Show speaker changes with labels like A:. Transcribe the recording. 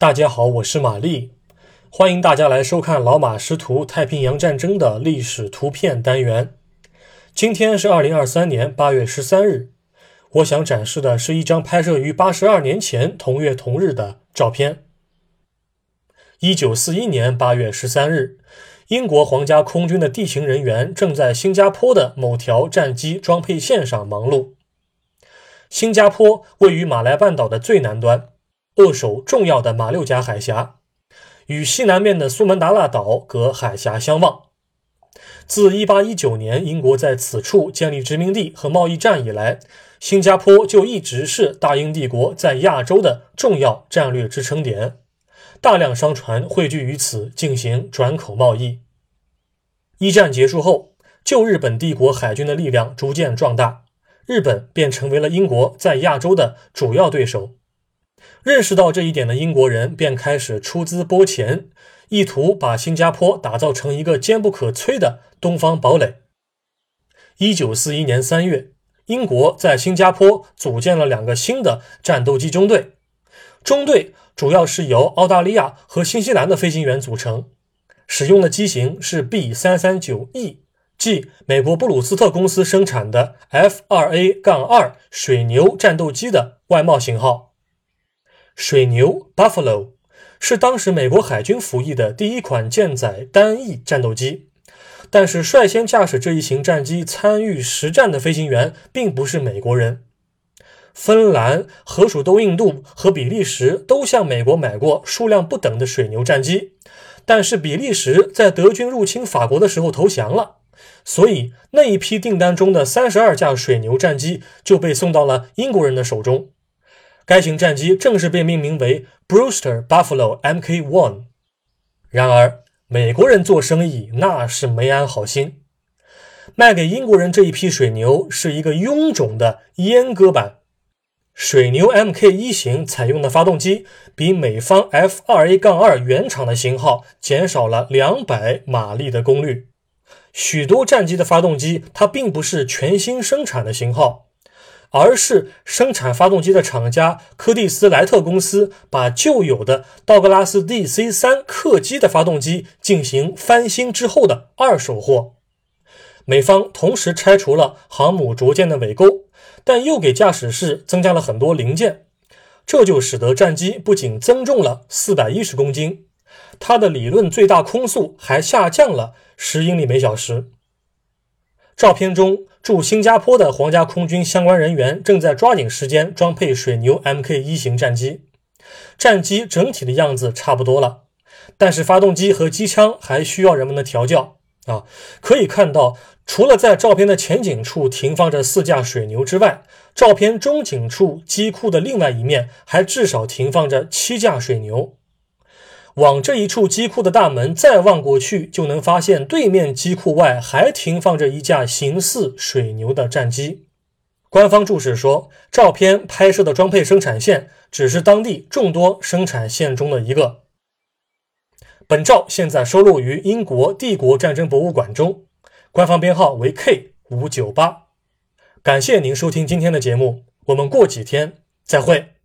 A: 大家好，我是玛丽，欢迎大家来收看老马识图太平洋战争的历史图片单元。今天是二零二三年八月十三日，我想展示的是一张拍摄于八十二年前同月同日的照片。一九四一年八月十三日，英国皇家空军的地勤人员正在新加坡的某条战机装配线上忙碌。新加坡位于马来半岛的最南端。扼守重要的马六甲海峡，与西南面的苏门答腊岛隔海峡相望。自1819年英国在此处建立殖民地和贸易站以来，新加坡就一直是大英帝国在亚洲的重要战略支撑点，大量商船汇聚于此进行转口贸易。一战结束后，旧日本帝国海军的力量逐渐壮大，日本便成为了英国在亚洲的主要对手。认识到这一点的英国人便开始出资拨钱，意图把新加坡打造成一个坚不可摧的东方堡垒。一九四一年三月，英国在新加坡组建了两个新的战斗机中队，中队主要是由澳大利亚和新西兰的飞行员组成，使用的机型是 B 三三九 E，即美国布鲁斯特公司生产的 F 二 A 杠二水牛战斗机的外贸型号。水牛 （Buffalo） 是当时美国海军服役的第一款舰载单翼战斗机，但是率先驾驶这一型战机参与实战的飞行员并不是美国人。芬兰、荷属东印度和比利时都向美国买过数量不等的水牛战机，但是比利时在德军入侵法国的时候投降了，所以那一批订单中的三十二架水牛战机就被送到了英国人的手中。该型战机正式被命名为 Brewster Buffalo Mk1。然而，美国人做生意那是没安好心，卖给英国人这一批水牛是一个臃肿的阉割版。水牛 Mk 一型采用的发动机比美方 F2A-2 原厂的型号减少了两百马力的功率。许多战机的发动机它并不是全新生产的型号。而是生产发动机的厂家柯蒂斯莱特公司把旧有的道格拉斯 DC-3 客机的发动机进行翻新之后的二手货。美方同时拆除了航母着舰的尾钩，但又给驾驶室增加了很多零件，这就使得战机不仅增重了四百一十公斤，它的理论最大空速还下降了十英里每小时。照片中，驻新加坡的皇家空军相关人员正在抓紧时间装配水牛 Mk 一型战机。战机整体的样子差不多了，但是发动机和机枪还需要人们的调教啊。可以看到，除了在照片的前景处停放着四架水牛之外，照片中景处机库的另外一面还至少停放着七架水牛。往这一处机库的大门再望过去，就能发现对面机库外还停放着一架形似水牛的战机。官方注释说，照片拍摄的装配生产线只是当地众多生产线中的一个。本照现在收录于英国帝国战争博物馆中，官方编号为 K 五九八。感谢您收听今天的节目，我们过几天再会。